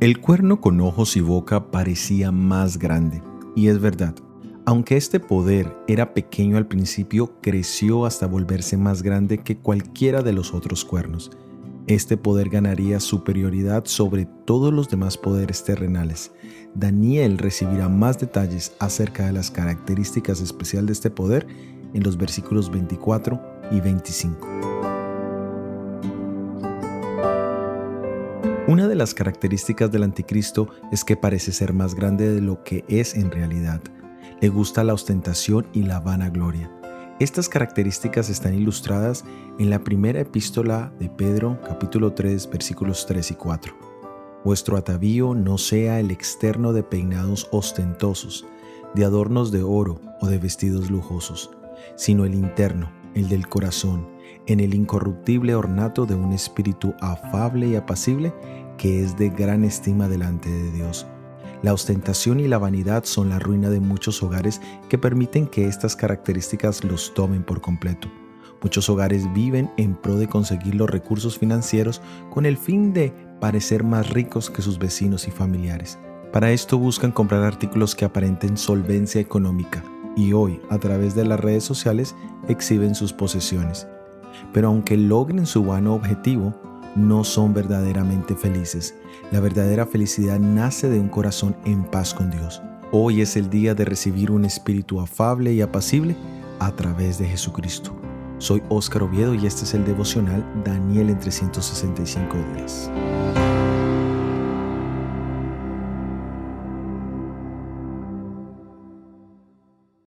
El cuerno con ojos y boca parecía más grande, y es verdad. Aunque este poder era pequeño al principio, creció hasta volverse más grande que cualquiera de los otros cuernos. Este poder ganaría superioridad sobre todos los demás poderes terrenales. Daniel recibirá más detalles acerca de las características especiales de este poder en los versículos 24 y 25. Una de las características del anticristo es que parece ser más grande de lo que es en realidad. Le gusta la ostentación y la vanagloria. Estas características están ilustradas en la primera epístola de Pedro, capítulo 3, versículos 3 y 4. Vuestro atavío no sea el externo de peinados ostentosos, de adornos de oro o de vestidos lujosos, sino el interno, el del corazón, en el incorruptible ornato de un espíritu afable y apacible que es de gran estima delante de Dios. La ostentación y la vanidad son la ruina de muchos hogares que permiten que estas características los tomen por completo. Muchos hogares viven en pro de conseguir los recursos financieros con el fin de parecer más ricos que sus vecinos y familiares. Para esto buscan comprar artículos que aparenten solvencia económica y hoy, a través de las redes sociales, exhiben sus posesiones. Pero aunque logren su vano objetivo, no son verdaderamente felices. La verdadera felicidad nace de un corazón en paz con Dios. Hoy es el día de recibir un espíritu afable y apacible a través de Jesucristo. Soy Óscar Oviedo y este es el devocional Daniel en 365 días.